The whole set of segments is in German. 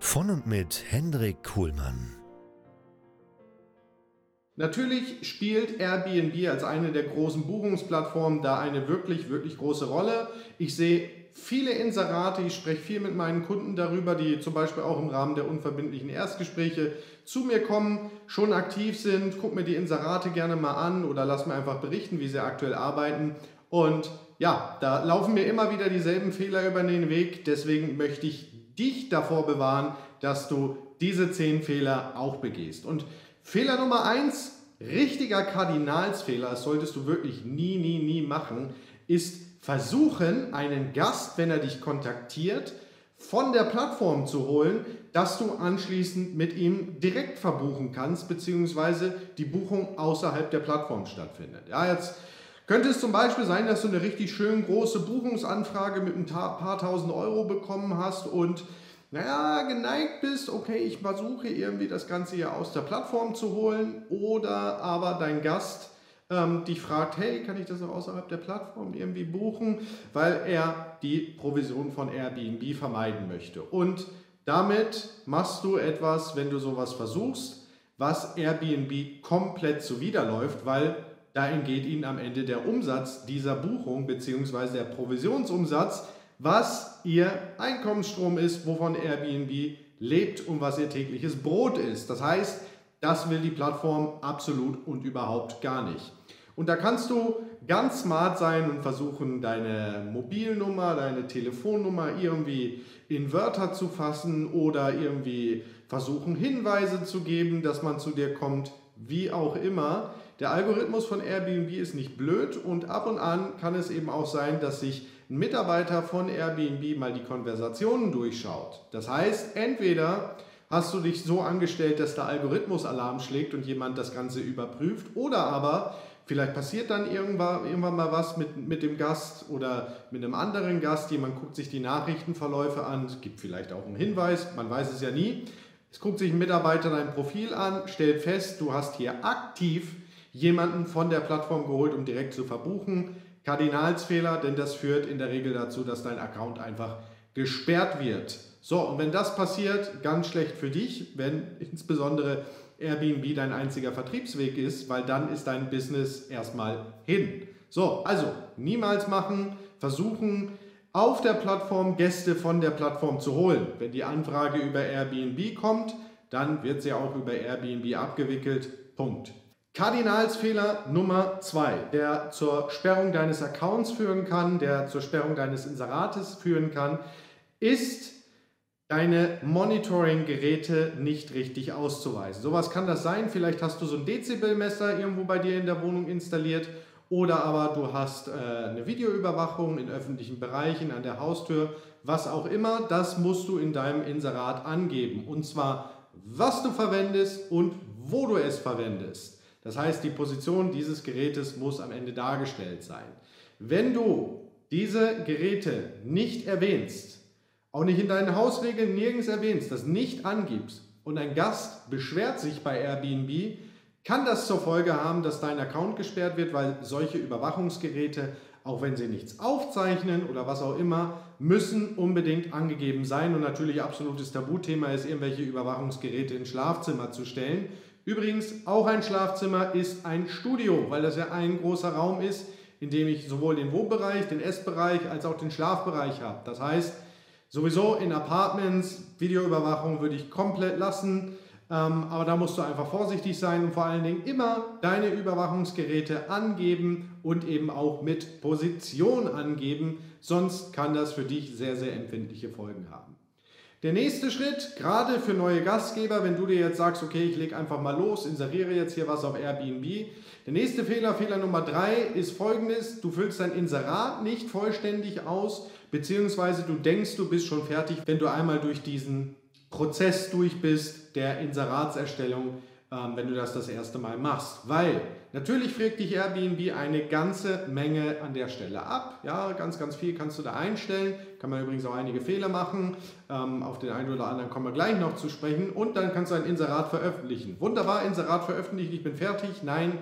Von und mit Hendrik Kuhlmann. Natürlich spielt Airbnb als eine der großen Buchungsplattformen da eine wirklich, wirklich große Rolle. Ich sehe viele Inserate, ich spreche viel mit meinen Kunden darüber, die zum Beispiel auch im Rahmen der unverbindlichen Erstgespräche zu mir kommen, schon aktiv sind. Guck mir die Inserate gerne mal an oder lass mir einfach berichten, wie sie aktuell arbeiten. Und ja, da laufen mir immer wieder dieselben Fehler über den Weg. Deswegen möchte ich dich davor bewahren, dass du diese zehn Fehler auch begehst. Und Fehler Nummer eins, richtiger Kardinalsfehler, das solltest du wirklich nie, nie, nie machen, ist versuchen, einen Gast, wenn er dich kontaktiert, von der Plattform zu holen, dass du anschließend mit ihm direkt verbuchen kannst, beziehungsweise die Buchung außerhalb der Plattform stattfindet. Ja, jetzt könnte es zum Beispiel sein, dass du eine richtig schön große Buchungsanfrage mit ein paar tausend Euro bekommen hast und naja, geneigt bist, okay, ich versuche irgendwie das Ganze hier aus der Plattform zu holen oder aber dein Gast ähm, dich fragt, hey, kann ich das auch außerhalb der Plattform irgendwie buchen, weil er die Provision von Airbnb vermeiden möchte. Und damit machst du etwas, wenn du sowas versuchst, was Airbnb komplett zuwiderläuft, weil da entgeht Ihnen am Ende der Umsatz dieser Buchung bzw. der Provisionsumsatz, was Ihr Einkommensstrom ist, wovon Airbnb lebt und was Ihr tägliches Brot ist. Das heißt, das will die Plattform absolut und überhaupt gar nicht. Und da kannst du ganz smart sein und versuchen, deine Mobilnummer, deine Telefonnummer irgendwie in Wörter zu fassen oder irgendwie versuchen, Hinweise zu geben, dass man zu dir kommt, wie auch immer. Der Algorithmus von Airbnb ist nicht blöd und ab und an kann es eben auch sein, dass sich ein Mitarbeiter von Airbnb mal die Konversationen durchschaut. Das heißt, entweder hast du dich so angestellt, dass der Algorithmus Alarm schlägt und jemand das Ganze überprüft oder aber vielleicht passiert dann irgendwann, irgendwann mal was mit, mit dem Gast oder mit einem anderen Gast. Jemand guckt sich die Nachrichtenverläufe an, gibt vielleicht auch einen Hinweis, man weiß es ja nie. Es guckt sich ein Mitarbeiter dein Profil an, stellt fest, du hast hier aktiv jemanden von der Plattform geholt, um direkt zu verbuchen. Kardinalsfehler, denn das führt in der Regel dazu, dass dein Account einfach gesperrt wird. So, und wenn das passiert, ganz schlecht für dich, wenn insbesondere Airbnb dein einziger Vertriebsweg ist, weil dann ist dein Business erstmal hin. So, also niemals machen, versuchen auf der Plattform Gäste von der Plattform zu holen. Wenn die Anfrage über Airbnb kommt, dann wird sie auch über Airbnb abgewickelt. Punkt. Kardinalsfehler Nummer zwei, der zur Sperrung deines Accounts führen kann, der zur Sperrung deines Inserates führen kann, ist deine Monitoring-Geräte nicht richtig auszuweisen. Sowas kann das sein. Vielleicht hast du so ein Dezibelmesser irgendwo bei dir in der Wohnung installiert oder aber du hast äh, eine Videoüberwachung in öffentlichen Bereichen, an der Haustür, was auch immer. Das musst du in deinem Inserat angeben. Und zwar, was du verwendest und wo du es verwendest. Das heißt, die Position dieses Gerätes muss am Ende dargestellt sein. Wenn du diese Geräte nicht erwähnst, auch nicht in deinen Hausregeln nirgends erwähnst, das nicht angibst und ein Gast beschwert sich bei Airbnb, kann das zur Folge haben, dass dein Account gesperrt wird, weil solche Überwachungsgeräte, auch wenn sie nichts aufzeichnen oder was auch immer, müssen unbedingt angegeben sein. Und natürlich absolutes Tabuthema ist, irgendwelche Überwachungsgeräte ins Schlafzimmer zu stellen. Übrigens, auch ein Schlafzimmer ist ein Studio, weil das ja ein großer Raum ist, in dem ich sowohl den Wohnbereich, den Essbereich als auch den Schlafbereich habe. Das heißt, sowieso in Apartments, Videoüberwachung würde ich komplett lassen. Ähm, aber da musst du einfach vorsichtig sein und vor allen Dingen immer deine Überwachungsgeräte angeben und eben auch mit Position angeben, sonst kann das für dich sehr, sehr empfindliche Folgen haben. Der nächste Schritt, gerade für neue Gastgeber, wenn du dir jetzt sagst, okay, ich lege einfach mal los, inseriere jetzt hier was auf Airbnb. Der nächste Fehler, Fehler Nummer drei, ist folgendes, du füllst dein Inserat nicht vollständig aus, beziehungsweise du denkst, du bist schon fertig, wenn du einmal durch diesen Prozess durch bist der Inseratserstellung, ähm, wenn du das das erste Mal machst. Weil natürlich fragt dich Airbnb eine ganze Menge an der Stelle ab. Ja, ganz, ganz viel kannst du da einstellen. Kann man übrigens auch einige Fehler machen. Ähm, auf den einen oder anderen kommen wir gleich noch zu sprechen. Und dann kannst du ein Inserat veröffentlichen. Wunderbar, Inserat veröffentlichen, ich bin fertig. Nein,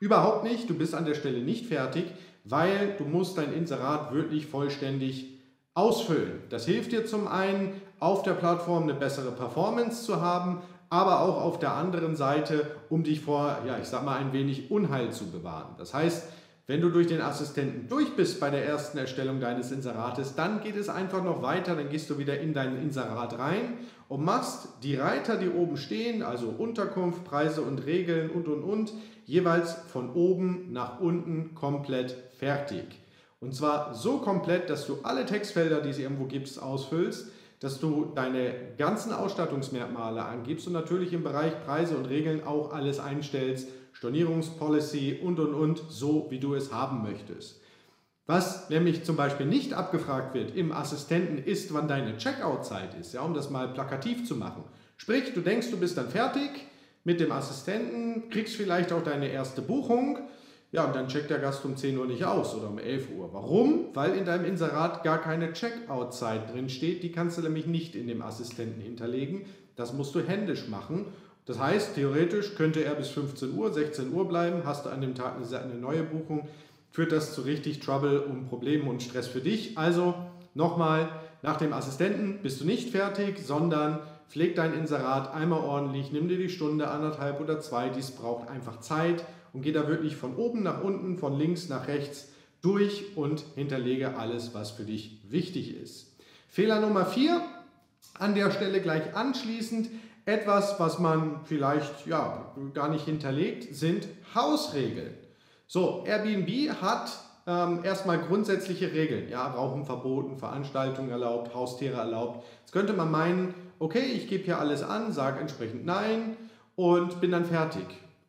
überhaupt nicht. Du bist an der Stelle nicht fertig, weil du musst dein Inserat wirklich vollständig ausfüllen. Das hilft dir zum einen, auf der Plattform eine bessere Performance zu haben, aber auch auf der anderen Seite, um dich vor, ja, ich sag mal, ein wenig Unheil zu bewahren. Das heißt, wenn du durch den Assistenten durch bist bei der ersten Erstellung deines Inserates, dann geht es einfach noch weiter, dann gehst du wieder in dein Inserat rein und machst die Reiter, die oben stehen, also Unterkunft, Preise und Regeln und und und, jeweils von oben nach unten komplett fertig. Und zwar so komplett, dass du alle Textfelder, die es irgendwo gibt, ausfüllst, dass du deine ganzen Ausstattungsmerkmale angibst und natürlich im Bereich Preise und Regeln auch alles einstellst, Stornierungspolicy und und und, so wie du es haben möchtest. Was nämlich zum Beispiel nicht abgefragt wird im Assistenten ist, wann deine Checkout-Zeit ist, ja, um das mal plakativ zu machen. Sprich, du denkst, du bist dann fertig mit dem Assistenten, kriegst vielleicht auch deine erste Buchung ja, und dann checkt der Gast um 10 Uhr nicht aus oder um 11 Uhr. Warum? Weil in deinem Inserat gar keine Checkout-Zeit drin steht. Die kannst du nämlich nicht in dem Assistenten hinterlegen. Das musst du händisch machen. Das heißt, theoretisch könnte er bis 15 Uhr, 16 Uhr bleiben. Hast du an dem Tag eine neue Buchung, führt das zu richtig Trouble und Problemen und Stress für dich. Also nochmal, nach dem Assistenten bist du nicht fertig, sondern pfleg dein Inserat einmal ordentlich, nimm dir die Stunde, anderthalb oder zwei, dies braucht einfach Zeit und gehe da wirklich von oben nach unten, von links nach rechts durch und hinterlege alles, was für dich wichtig ist. Fehler Nummer vier, an der Stelle gleich anschließend, etwas, was man vielleicht ja, gar nicht hinterlegt, sind Hausregeln. So, Airbnb hat ähm, erstmal grundsätzliche Regeln. Ja, Rauchen verboten, Veranstaltungen erlaubt, Haustiere erlaubt. Jetzt könnte man meinen, okay, ich gebe hier alles an, sage entsprechend Nein und bin dann fertig.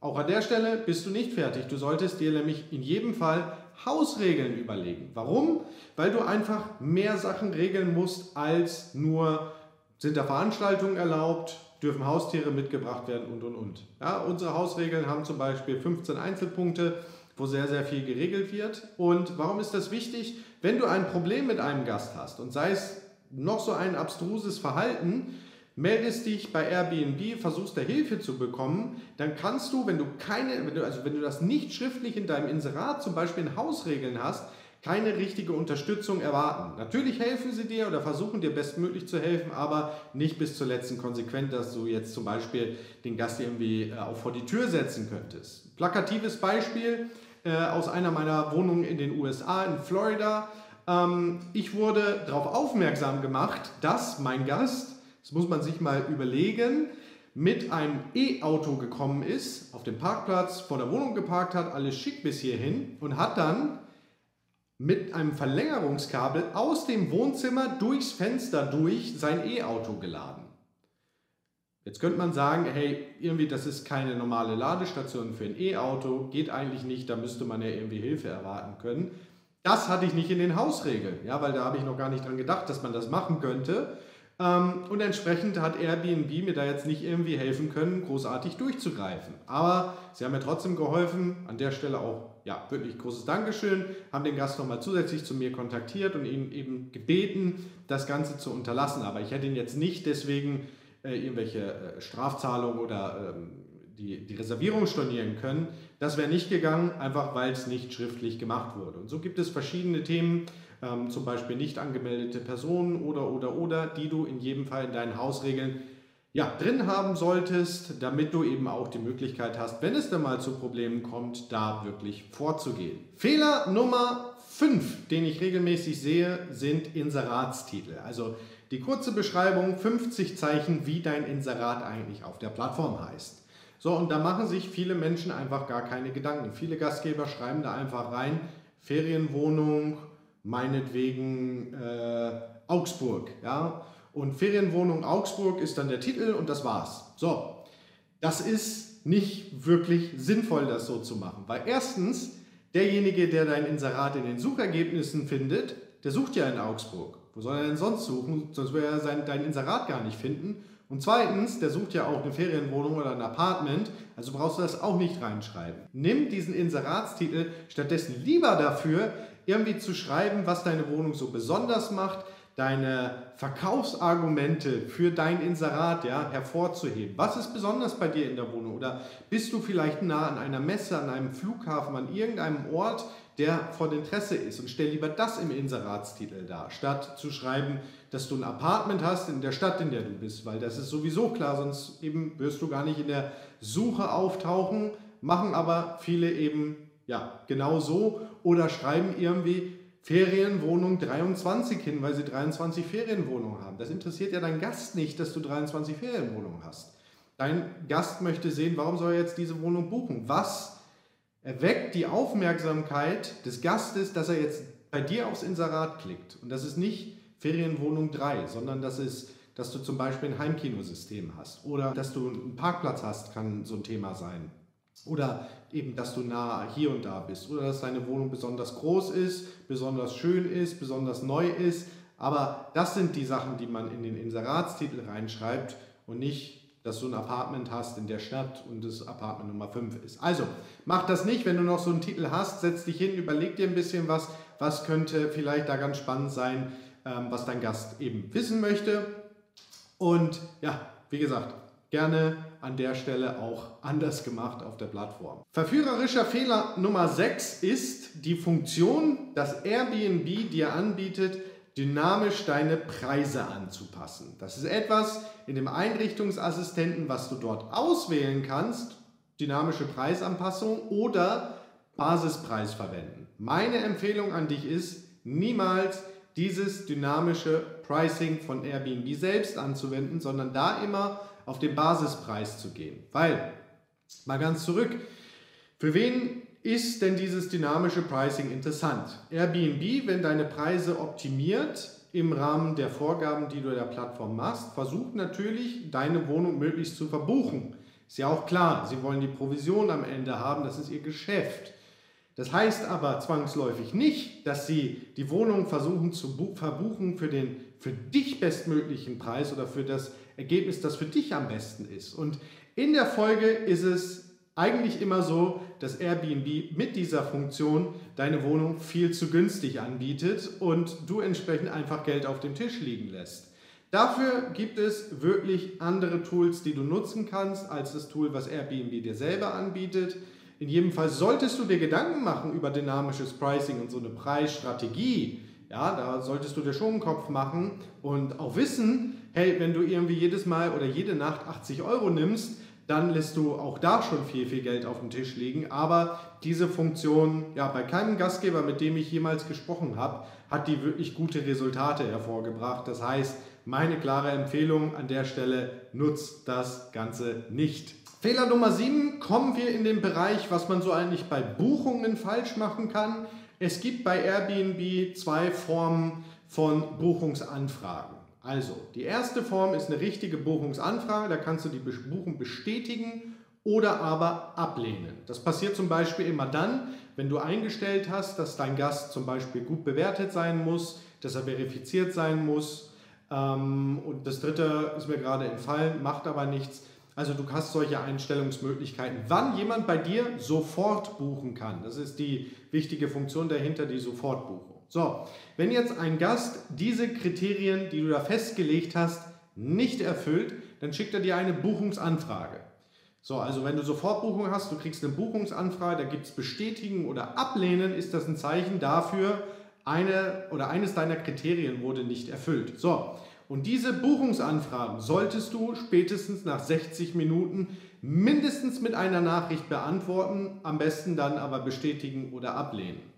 Auch an der Stelle bist du nicht fertig. Du solltest dir nämlich in jedem Fall Hausregeln überlegen. Warum? Weil du einfach mehr Sachen regeln musst als nur sind da Veranstaltungen erlaubt, dürfen Haustiere mitgebracht werden und und und. Ja, unsere Hausregeln haben zum Beispiel 15 Einzelpunkte, wo sehr, sehr viel geregelt wird. Und warum ist das wichtig? Wenn du ein Problem mit einem Gast hast und sei es noch so ein abstruses Verhalten, meldest dich bei Airbnb, versuchst da Hilfe zu bekommen, dann kannst du, wenn du keine, wenn du, also wenn du das nicht schriftlich in deinem Inserat zum Beispiel in Hausregeln hast, keine richtige Unterstützung erwarten. Natürlich helfen sie dir oder versuchen dir bestmöglich zu helfen, aber nicht bis zur letzten Konsequenz, dass du jetzt zum Beispiel den Gast irgendwie äh, auch vor die Tür setzen könntest. Plakatives Beispiel äh, aus einer meiner Wohnungen in den USA, in Florida. Ähm, ich wurde darauf aufmerksam gemacht, dass mein Gast das muss man sich mal überlegen, mit einem E-Auto gekommen ist, auf dem Parkplatz vor der Wohnung geparkt hat, alles schick bis hierhin und hat dann mit einem Verlängerungskabel aus dem Wohnzimmer durchs Fenster durch sein E-Auto geladen. Jetzt könnte man sagen, hey, irgendwie das ist keine normale Ladestation für ein E-Auto, geht eigentlich nicht, da müsste man ja irgendwie Hilfe erwarten können. Das hatte ich nicht in den Hausregeln, ja, weil da habe ich noch gar nicht dran gedacht, dass man das machen könnte. Ähm, und entsprechend hat Airbnb mir da jetzt nicht irgendwie helfen können, großartig durchzugreifen. Aber sie haben mir trotzdem geholfen. An der Stelle auch ja, wirklich großes Dankeschön. Haben den Gast nochmal zusätzlich zu mir kontaktiert und ihn eben gebeten, das Ganze zu unterlassen. Aber ich hätte ihn jetzt nicht deswegen äh, irgendwelche äh, Strafzahlungen oder ähm, die, die Reservierung stornieren können. Das wäre nicht gegangen, einfach weil es nicht schriftlich gemacht wurde. Und so gibt es verschiedene Themen, ähm, zum Beispiel nicht angemeldete Personen oder, oder, oder, die du in jedem Fall in deinen Hausregeln ja, drin haben solltest, damit du eben auch die Möglichkeit hast, wenn es dann mal zu Problemen kommt, da wirklich vorzugehen. Fehler Nummer 5, den ich regelmäßig sehe, sind Inseratstitel. Also Die kurze Beschreibung, 50 Zeichen, wie dein Inserat eigentlich auf der Plattform heißt. So, und da machen sich viele Menschen einfach gar keine Gedanken. Viele Gastgeber schreiben da einfach rein, Ferienwohnung, meinetwegen äh, Augsburg. Ja? Und Ferienwohnung Augsburg ist dann der Titel und das war's. So, das ist nicht wirklich sinnvoll, das so zu machen. Weil erstens, derjenige, der dein Inserat in den Suchergebnissen findet, der sucht ja in Augsburg. Wo soll er denn sonst suchen? Sonst würde er sein, dein Inserat gar nicht finden. Und zweitens, der sucht ja auch eine Ferienwohnung oder ein Apartment, also brauchst du das auch nicht reinschreiben. Nimm diesen Inseratstitel stattdessen lieber dafür, irgendwie zu schreiben, was deine Wohnung so besonders macht, deine Verkaufsargumente für dein Inserat ja, hervorzuheben. Was ist besonders bei dir in der Wohnung? Oder bist du vielleicht nah an einer Messe, an einem Flughafen, an irgendeinem Ort, der von Interesse ist? Und stell lieber das im Inseratstitel dar, statt zu schreiben, dass du ein Apartment hast in der Stadt, in der du bist, weil das ist sowieso klar, sonst eben wirst du gar nicht in der Suche auftauchen, machen aber viele eben ja genau so oder schreiben irgendwie Ferienwohnung 23 hin, weil sie 23 Ferienwohnungen haben. Das interessiert ja deinen Gast nicht, dass du 23 Ferienwohnungen hast. Dein Gast möchte sehen, warum soll er jetzt diese Wohnung buchen? Was erweckt die Aufmerksamkeit des Gastes, dass er jetzt bei dir aufs Inserat klickt? Und das ist nicht Ferienwohnung 3, sondern das ist, dass du zum Beispiel ein Heimkinosystem hast oder dass du einen Parkplatz hast, kann so ein Thema sein. Oder eben, dass du nah hier und da bist. Oder dass deine Wohnung besonders groß ist, besonders schön ist, besonders neu ist. Aber das sind die Sachen, die man in den Inseratstitel reinschreibt und nicht, dass du ein Apartment hast in der Stadt und das Apartment Nummer 5 ist. Also, mach das nicht, wenn du noch so einen Titel hast, setz dich hin, überleg dir ein bisschen was, was könnte vielleicht da ganz spannend sein, ähm, was dein Gast eben wissen möchte. Und ja, wie gesagt, gerne an der Stelle auch anders gemacht auf der Plattform. Verführerischer Fehler Nummer 6 ist die Funktion, dass Airbnb dir anbietet, dynamisch deine Preise anzupassen. Das ist etwas in dem Einrichtungsassistenten, was du dort auswählen kannst, dynamische Preisanpassung oder Basispreis verwenden. Meine Empfehlung an dich ist, niemals dieses dynamische Pricing von Airbnb selbst anzuwenden, sondern da immer auf den Basispreis zu gehen. Weil, mal ganz zurück, für wen ist denn dieses dynamische Pricing interessant? Airbnb, wenn deine Preise optimiert im Rahmen der Vorgaben, die du der Plattform machst, versucht natürlich, deine Wohnung möglichst zu verbuchen. Ist ja auch klar, sie wollen die Provision am Ende haben, das ist ihr Geschäft. Das heißt aber zwangsläufig nicht, dass sie die Wohnung versuchen zu verbuchen für den für dich bestmöglichen Preis oder für das Ergebnis, das für dich am besten ist. Und in der Folge ist es eigentlich immer so, dass Airbnb mit dieser Funktion deine Wohnung viel zu günstig anbietet und du entsprechend einfach Geld auf dem Tisch liegen lässt. Dafür gibt es wirklich andere Tools, die du nutzen kannst, als das Tool, was Airbnb dir selber anbietet. In jedem Fall solltest du dir Gedanken machen über dynamisches Pricing und so eine Preisstrategie. Ja, da solltest du dir schon einen Kopf machen und auch wissen, hey, wenn du irgendwie jedes Mal oder jede Nacht 80 Euro nimmst, dann lässt du auch da schon viel, viel Geld auf dem Tisch liegen. Aber diese Funktion, ja, bei keinem Gastgeber, mit dem ich jemals gesprochen habe, hat die wirklich gute Resultate hervorgebracht. Das heißt, meine klare Empfehlung an der Stelle, nutzt das Ganze nicht. Fehler Nummer 7, kommen wir in den Bereich, was man so eigentlich bei Buchungen falsch machen kann. Es gibt bei Airbnb zwei Formen von Buchungsanfragen. Also, die erste Form ist eine richtige Buchungsanfrage, da kannst du die Buchung bestätigen oder aber ablehnen. Das passiert zum Beispiel immer dann, wenn du eingestellt hast, dass dein Gast zum Beispiel gut bewertet sein muss, dass er verifiziert sein muss. Ähm, und das dritte ist mir gerade entfallen, macht aber nichts. Also du hast solche Einstellungsmöglichkeiten, wann jemand bei dir sofort buchen kann. Das ist die wichtige Funktion dahinter, die Sofortbuchung. So, wenn jetzt ein Gast diese Kriterien, die du da festgelegt hast, nicht erfüllt, dann schickt er dir eine Buchungsanfrage. So, also wenn du Sofortbuchung hast, du kriegst eine Buchungsanfrage, da gibt es Bestätigen oder Ablehnen, ist das ein Zeichen dafür, eine oder eines deiner Kriterien wurde nicht erfüllt. So, und diese Buchungsanfragen solltest du spätestens nach 60 Minuten mindestens mit einer Nachricht beantworten, am besten dann aber bestätigen oder ablehnen.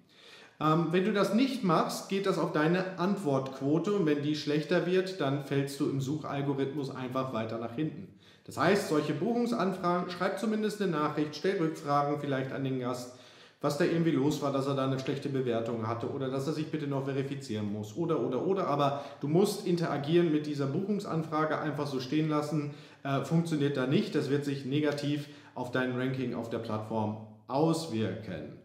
Ähm, wenn du das nicht machst, geht das auf deine Antwortquote und wenn die schlechter wird, dann fällst du im Suchalgorithmus einfach weiter nach hinten. Das heißt, solche Buchungsanfragen, schreib zumindest eine Nachricht, stell Rückfragen vielleicht an den Gast, was da irgendwie los war, dass er da eine schlechte Bewertung hatte oder dass er sich bitte noch verifizieren muss oder oder oder. Aber du musst interagieren mit dieser Buchungsanfrage, einfach so stehen lassen, äh, funktioniert da nicht. Das wird sich negativ auf dein Ranking auf der Plattform auswirken.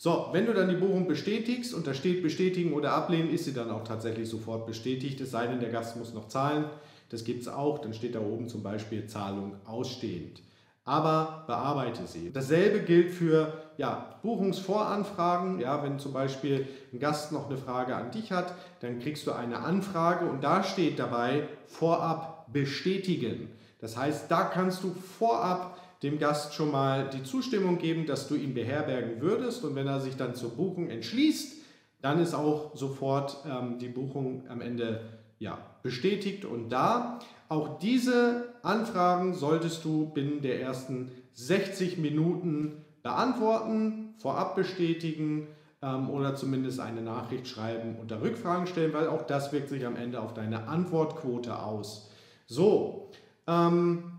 So, wenn du dann die Buchung bestätigst und da steht bestätigen oder ablehnen, ist sie dann auch tatsächlich sofort bestätigt, es sei denn, der Gast muss noch zahlen. Das gibt es auch, dann steht da oben zum Beispiel Zahlung ausstehend aber bearbeite sie. Dasselbe gilt für ja, Buchungsvoranfragen. Ja, wenn zum Beispiel ein Gast noch eine Frage an dich hat, dann kriegst du eine Anfrage und da steht dabei vorab bestätigen. Das heißt, da kannst du vorab dem Gast schon mal die Zustimmung geben, dass du ihn beherbergen würdest und wenn er sich dann zur Buchung entschließt, dann ist auch sofort ähm, die Buchung am Ende ja, bestätigt und da. Auch diese Anfragen solltest du binnen der ersten 60 Minuten beantworten, vorab bestätigen ähm, oder zumindest eine Nachricht schreiben und da Rückfragen stellen, weil auch das wirkt sich am Ende auf deine Antwortquote aus. So, ähm,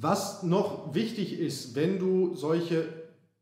was noch wichtig ist, wenn du solche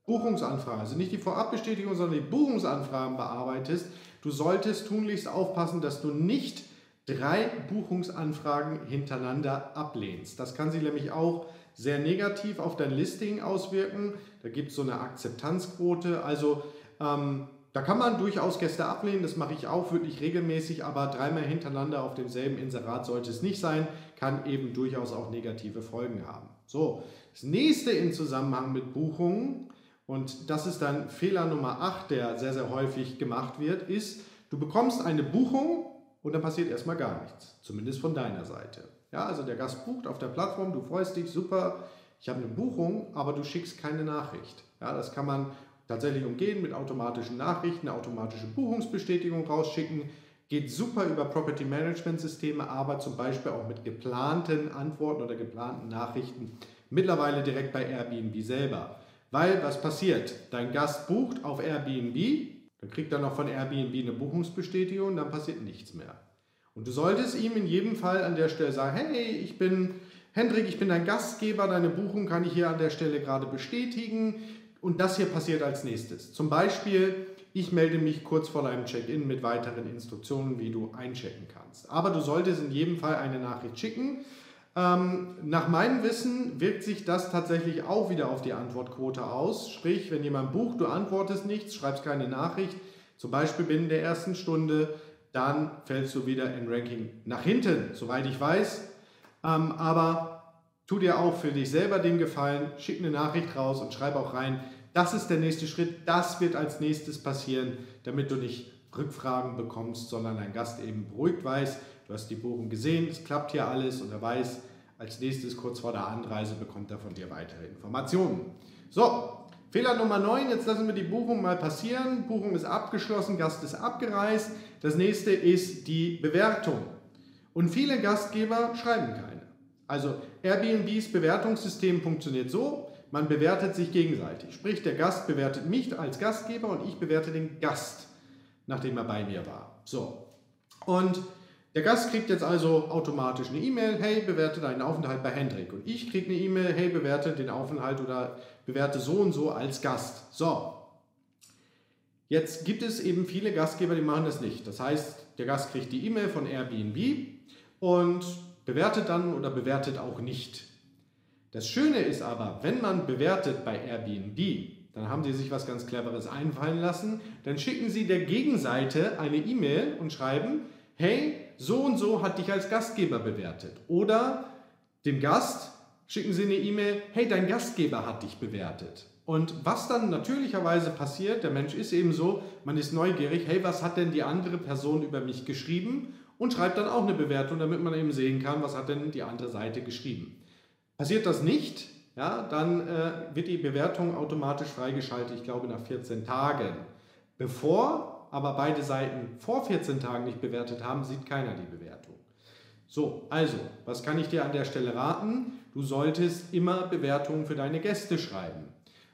Buchungsanfragen, also nicht die Vorabbestätigung, sondern die Buchungsanfragen bearbeitest, du solltest tunlichst aufpassen, dass du nicht drei Buchungsanfragen hintereinander ablehnst. Das kann sich nämlich auch sehr negativ auf dein Listing auswirken. Da gibt es so eine Akzeptanzquote. Also ähm, da kann man durchaus Gäste ablehnen, das mache ich auch wirklich regelmäßig, aber dreimal hintereinander auf demselben Inserat sollte es nicht sein, kann eben durchaus auch negative Folgen haben. So, das nächste in Zusammenhang mit Buchungen, und das ist dann Fehler Nummer 8, der sehr, sehr häufig gemacht wird, ist, du bekommst eine Buchung und dann passiert erstmal gar nichts, zumindest von deiner Seite. Ja, also der Gast bucht auf der Plattform, du freust dich, super, ich habe eine Buchung, aber du schickst keine Nachricht. Ja, das kann man tatsächlich umgehen mit automatischen Nachrichten, eine automatische Buchungsbestätigung rausschicken. Geht super über Property Management Systeme, aber zum Beispiel auch mit geplanten Antworten oder geplanten Nachrichten. Mittlerweile direkt bei Airbnb selber. Weil was passiert? Dein Gast bucht auf Airbnb, dann kriegt er noch von Airbnb eine Buchungsbestätigung, dann passiert nichts mehr. Und du solltest ihm in jedem Fall an der Stelle sagen, hey, ich bin Hendrik, ich bin dein Gastgeber, deine Buchung kann ich hier an der Stelle gerade bestätigen und das hier passiert als nächstes. Zum Beispiel, ich melde mich kurz vor deinem Check-in mit weiteren Instruktionen, wie du einchecken kannst. Aber du solltest in jedem Fall eine Nachricht schicken, ähm, nach meinem Wissen wirkt sich das tatsächlich auch wieder auf die Antwortquote aus. Sprich, wenn jemand bucht, du antwortest nichts, schreibst keine Nachricht, zum Beispiel binnen der ersten Stunde, dann fällst du wieder im Ranking nach hinten, soweit ich weiß. Ähm, aber tu dir auch für dich selber den Gefallen, schick eine Nachricht raus und schreib auch rein, das ist der nächste Schritt, das wird als nächstes passieren, damit du nicht Rückfragen bekommst, sondern dein Gast eben beruhigt weiß, du hast die Buchung gesehen, es klappt hier alles und er weiß, als nächstes kurz vor der Anreise bekommt er von dir weitere Informationen. So, Fehler Nummer 9, jetzt lassen wir die Buchung mal passieren. Buchung ist abgeschlossen, Gast ist abgereist. Das nächste ist die Bewertung. Und viele Gastgeber schreiben keine. Also Airbnbs Bewertungssystem funktioniert so, man bewertet sich gegenseitig. Sprich, der Gast bewertet mich als Gastgeber und ich bewerte den Gast, nachdem er bei mir war. So. Und der Gast kriegt jetzt also automatisch eine E-Mail, hey, bewerte deinen Aufenthalt bei Hendrik. Und ich kriege eine E-Mail, hey, bewerte den Aufenthalt oder bewerte so und so als Gast. So. Jetzt gibt es eben viele Gastgeber, die machen das nicht. Das heißt, der Gast kriegt die E-Mail von Airbnb und bewertet dann oder bewertet auch nicht. Das Schöne ist aber, wenn man bewertet bei Airbnb, dann haben sie sich was ganz Cleveres einfallen lassen. Dann schicken sie der Gegenseite eine E-Mail und schreiben, hey, so und so hat dich als Gastgeber bewertet. Oder dem Gast schicken Sie eine E-Mail, hey, dein Gastgeber hat dich bewertet. Und was dann natürlicherweise passiert, der Mensch ist eben so, man ist neugierig, hey, was hat denn die andere Person über mich geschrieben? Und schreibt dann auch eine Bewertung, damit man eben sehen kann, was hat denn die andere Seite geschrieben. Passiert das nicht, ja, dann äh, wird die Bewertung automatisch freigeschaltet, ich glaube nach 14 Tagen. Bevor aber beide Seiten vor 14 Tagen nicht bewertet haben, sieht keiner die Bewertung. So, also, was kann ich dir an der Stelle raten? Du solltest immer Bewertungen für deine Gäste schreiben.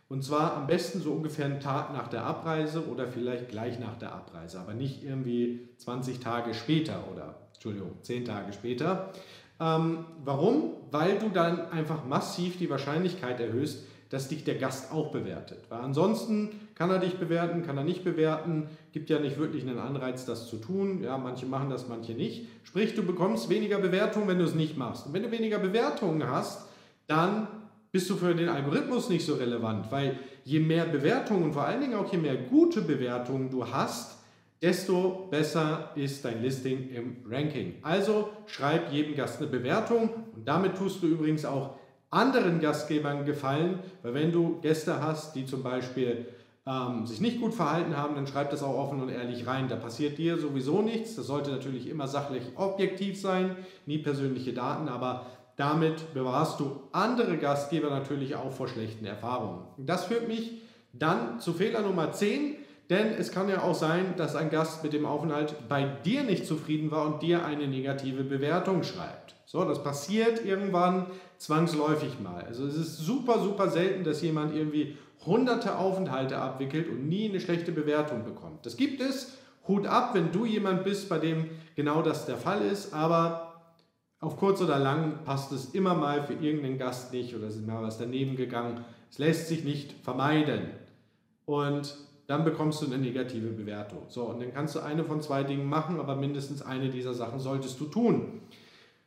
Und zwar am besten so ungefähr einen Tag nach der Abreise oder vielleicht gleich nach der Abreise, aber nicht irgendwie 20 Tage später oder, Entschuldigung, 10 Tage später. Ähm, warum? Weil du dann einfach massiv die Wahrscheinlichkeit erhöhst, dass dich der Gast auch bewertet. Weil ansonsten kann er dich bewerten, kann er nicht bewerten, gibt ja nicht wirklich einen Anreiz, das zu tun. Ja, manche machen das, manche nicht. Sprich, du bekommst weniger Bewertungen, wenn du es nicht machst. Und wenn du weniger Bewertungen hast, dann bist du für den Algorithmus nicht so relevant, weil je mehr Bewertungen und vor allen Dingen auch je mehr gute Bewertungen du hast, desto besser ist dein Listing im Ranking. Also schreib jedem Gast eine Bewertung und damit tust du übrigens auch anderen Gastgebern gefallen, weil wenn du Gäste hast, die zum Beispiel ähm, sich nicht gut verhalten haben, dann schreib das auch offen und ehrlich rein. Da passiert dir sowieso nichts. Das sollte natürlich immer sachlich objektiv sein, nie persönliche Daten, aber damit bewahrst du andere Gastgeber natürlich auch vor schlechten Erfahrungen. Das führt mich dann zu Fehler Nummer 10, denn es kann ja auch sein, dass ein Gast mit dem Aufenthalt bei dir nicht zufrieden war und dir eine negative Bewertung schreibt. So, das passiert irgendwann zwangsläufig mal. Also es ist super, super selten, dass jemand irgendwie hunderte Aufenthalte abwickelt und nie eine schlechte Bewertung bekommt. Das gibt es. Hut ab, wenn du jemand bist, bei dem genau das der Fall ist, aber auf kurz oder lang passt es immer mal für irgendeinen Gast nicht oder ist mal was daneben gegangen. Es lässt sich nicht vermeiden. Und dann bekommst du eine negative Bewertung. So, und dann kannst du eine von zwei Dingen machen, aber mindestens eine dieser Sachen solltest du tun.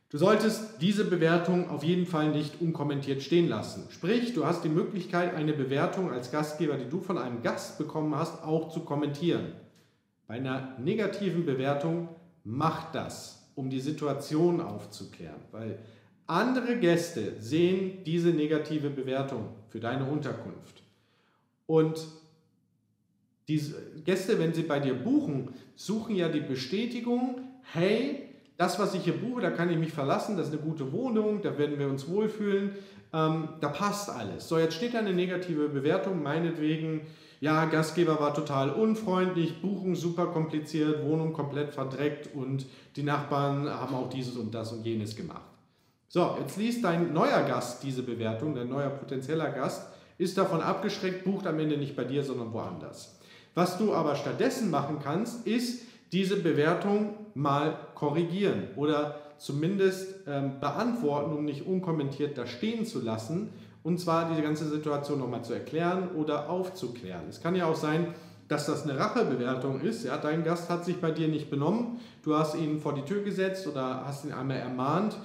Du solltest diese Bewertung auf jeden Fall nicht unkommentiert stehen lassen. Sprich, du hast die Möglichkeit, eine Bewertung als Gastgeber, die du von einem Gast bekommen hast, auch zu kommentieren. Bei einer negativen Bewertung mach das um die Situation aufzuklären. Weil andere Gäste sehen diese negative Bewertung für deine Unterkunft. Und diese Gäste, wenn sie bei dir buchen, suchen ja die Bestätigung, hey, das, was ich hier buche, da kann ich mich verlassen, das ist eine gute Wohnung, da werden wir uns wohlfühlen, ähm, da passt alles. So, jetzt steht da eine negative Bewertung, meinetwegen, ja, Gastgeber war total unfreundlich, Buchung super kompliziert, Wohnung komplett verdreckt und die Nachbarn haben auch dieses und das und jenes gemacht. So, jetzt liest dein neuer Gast diese Bewertung, dein neuer potenzieller Gast, ist davon abgeschreckt, bucht am Ende nicht bei dir, sondern woanders. Was du aber stattdessen machen kannst, ist diese Bewertung mal korrigieren oder zumindest ähm, beantworten, um nicht unkommentiert da stehen zu lassen und zwar diese ganze Situation nochmal zu erklären oder aufzuklären. Es kann ja auch sein, dass das eine Rachebewertung ist. Ja, dein Gast hat sich bei dir nicht benommen, du hast ihn vor die Tür gesetzt oder hast ihn einmal ermahnt.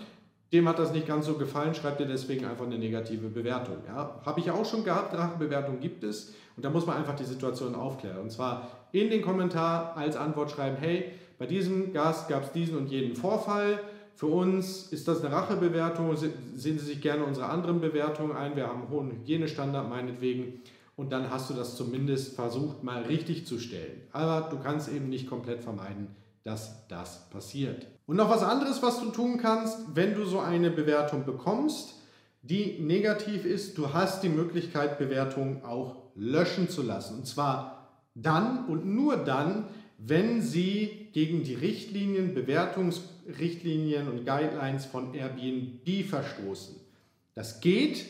Dem hat das nicht ganz so gefallen, schreibt dir deswegen einfach eine negative Bewertung. Ja, Habe ich auch schon gehabt, Rachebewertung gibt es. Und da muss man einfach die Situation aufklären. Und zwar in den Kommentar als Antwort schreiben, hey, bei diesem Gast gab es diesen und jeden Vorfall für uns ist das eine Rachebewertung. Sehen Sie sich gerne unsere anderen Bewertungen ein. Wir haben einen hohen Hygienestandard meinetwegen. Und dann hast du das zumindest versucht, mal richtig zu stellen. Aber du kannst eben nicht komplett vermeiden, dass das passiert. Und noch was anderes, was du tun kannst, wenn du so eine Bewertung bekommst, die negativ ist, du hast die Möglichkeit, Bewertungen auch löschen zu lassen. Und zwar dann und nur dann, wenn sie gegen die Richtlinien, Bewertungsrichtlinien und Guidelines von Airbnb verstoßen. Das geht.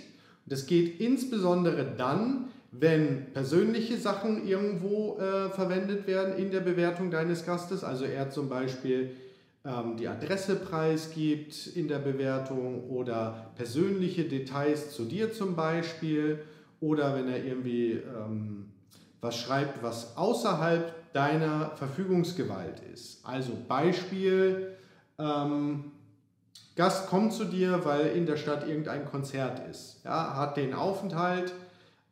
Das geht insbesondere dann, wenn persönliche Sachen irgendwo äh, verwendet werden in der Bewertung deines Gastes, also er zum Beispiel ähm, die Adresse preisgibt in der Bewertung oder persönliche Details zu dir zum Beispiel oder wenn er irgendwie ähm, was schreibt, was außerhalb deiner Verfügungsgewalt ist. Also Beispiel, ähm, Gast kommt zu dir, weil in der Stadt irgendein Konzert ist. Ja, hat den Aufenthalt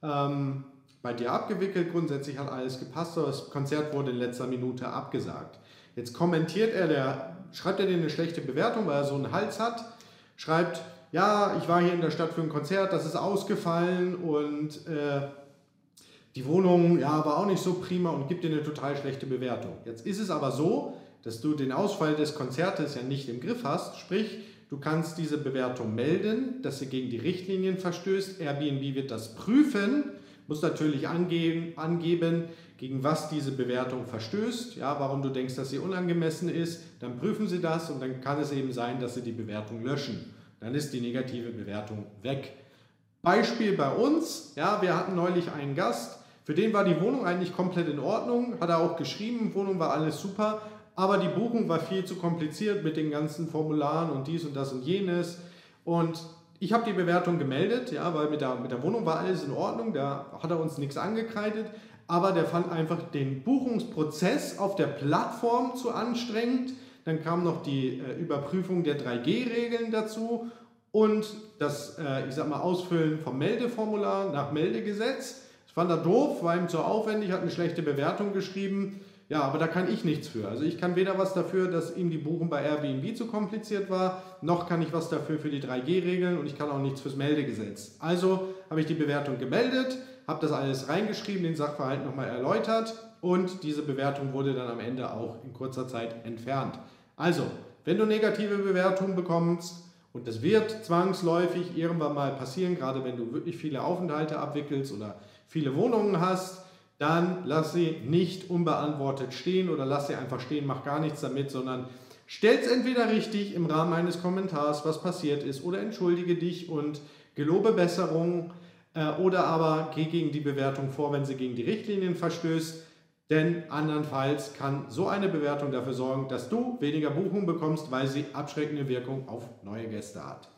ähm, bei dir abgewickelt, grundsätzlich hat alles gepasst, aber das Konzert wurde in letzter Minute abgesagt. Jetzt kommentiert er, der, schreibt er dir eine schlechte Bewertung, weil er so einen Hals hat, schreibt, ja, ich war hier in der Stadt für ein Konzert, das ist ausgefallen und äh, die Wohnung ja, war auch nicht so prima und gibt dir eine total schlechte Bewertung. Jetzt ist es aber so, dass du den Ausfall des Konzertes ja nicht im Griff hast, sprich, du kannst diese Bewertung melden, dass sie gegen die Richtlinien verstößt. Airbnb wird das prüfen, muss natürlich angeben, angeben gegen was diese Bewertung verstößt, ja, warum du denkst, dass sie unangemessen ist, dann prüfen sie das und dann kann es eben sein, dass sie die Bewertung löschen. Dann ist die negative Bewertung weg. Beispiel bei uns, ja, wir hatten neulich einen Gast, für den war die Wohnung eigentlich komplett in Ordnung, hat er auch geschrieben, Wohnung war alles super, aber die Buchung war viel zu kompliziert mit den ganzen Formularen und dies und das und jenes. Und ich habe die Bewertung gemeldet, ja, weil mit der, mit der Wohnung war alles in Ordnung, da hat er uns nichts angekreidet, aber der fand einfach den Buchungsprozess auf der Plattform zu anstrengend. Dann kam noch die äh, Überprüfung der 3G-Regeln dazu und das, äh, ich sag mal, Ausfüllen vom Meldeformular nach Meldegesetz. Das fand er doof, war ihm zu aufwendig, hat eine schlechte Bewertung geschrieben. Ja, aber da kann ich nichts für. Also ich kann weder was dafür, dass ihm die Buchung bei Airbnb zu kompliziert war, noch kann ich was dafür für die 3G-Regeln und ich kann auch nichts fürs Meldegesetz. Also habe ich die Bewertung gemeldet, habe das alles reingeschrieben, den Sachverhalt nochmal erläutert und diese Bewertung wurde dann am Ende auch in kurzer Zeit entfernt. Also, wenn du negative Bewertungen bekommst, und das wird zwangsläufig irgendwann mal passieren, gerade wenn du wirklich viele Aufenthalte abwickelst oder viele Wohnungen hast, dann lass sie nicht unbeantwortet stehen oder lass sie einfach stehen, mach gar nichts damit, sondern stell es entweder richtig im Rahmen eines Kommentars, was passiert ist, oder entschuldige dich und gelobe Besserung äh, oder aber geh gegen die Bewertung vor, wenn sie gegen die Richtlinien verstößt. Denn andernfalls kann so eine Bewertung dafür sorgen, dass du weniger Buchungen bekommst, weil sie abschreckende Wirkung auf neue Gäste hat.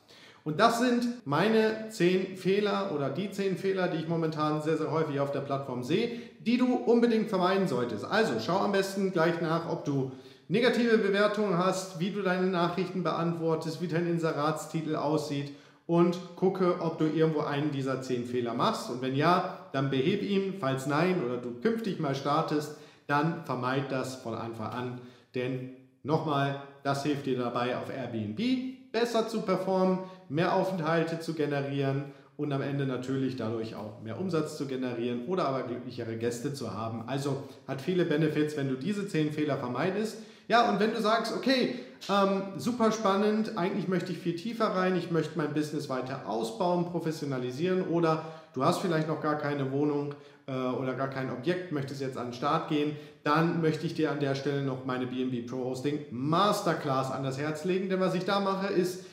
Und das sind meine zehn Fehler oder die zehn Fehler, die ich momentan sehr, sehr häufig auf der Plattform sehe, die du unbedingt vermeiden solltest. Also schau am besten gleich nach, ob du negative Bewertungen hast, wie du deine Nachrichten beantwortest, wie dein Inseratstitel aussieht und gucke, ob du irgendwo einen dieser zehn Fehler machst. Und wenn ja, dann beheb ihn. Falls nein oder du künftig mal startest, dann vermeid das von Anfang an. Denn nochmal, das hilft dir dabei, auf Airbnb besser zu performen, mehr Aufenthalte zu generieren und am Ende natürlich dadurch auch mehr Umsatz zu generieren oder aber glücklichere Gäste zu haben. Also hat viele Benefits, wenn du diese zehn Fehler vermeidest. Ja, und wenn du sagst, okay, ähm, super spannend, eigentlich möchte ich viel tiefer rein, ich möchte mein Business weiter ausbauen, professionalisieren oder du hast vielleicht noch gar keine Wohnung äh, oder gar kein Objekt, möchtest jetzt an den Start gehen, dann möchte ich dir an der Stelle noch meine BNB Pro Hosting Masterclass an das Herz legen, denn was ich da mache ist,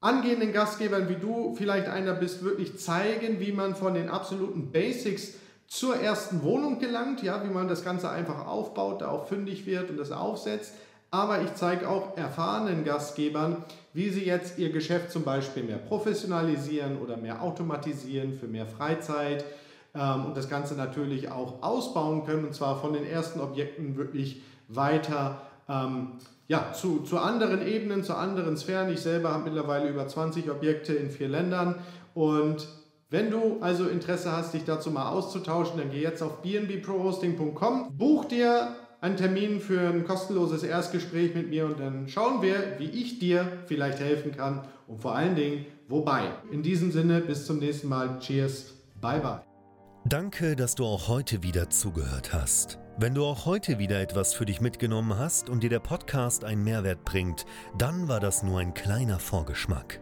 angehenden Gastgebern wie du vielleicht einer bist, wirklich zeigen, wie man von den absoluten Basics zur ersten Wohnung gelangt, ja, wie man das Ganze einfach aufbaut, da auch fündig wird und das aufsetzt. Aber ich zeige auch erfahrenen Gastgebern, wie sie jetzt ihr Geschäft zum Beispiel mehr professionalisieren oder mehr automatisieren für mehr Freizeit ähm, und das Ganze natürlich auch ausbauen können und zwar von den ersten Objekten wirklich weiter ähm, ja, zu, zu anderen Ebenen, zu anderen Sphären. Ich selber habe mittlerweile über 20 Objekte in vier Ländern und wenn du also Interesse hast, dich dazu mal auszutauschen, dann geh jetzt auf bnbprohosting.com, buch dir einen Termin für ein kostenloses Erstgespräch mit mir und dann schauen wir, wie ich dir vielleicht helfen kann und vor allen Dingen, wobei. In diesem Sinne, bis zum nächsten Mal. Cheers. Bye bye. Danke, dass du auch heute wieder zugehört hast. Wenn du auch heute wieder etwas für dich mitgenommen hast und dir der Podcast einen Mehrwert bringt, dann war das nur ein kleiner Vorgeschmack.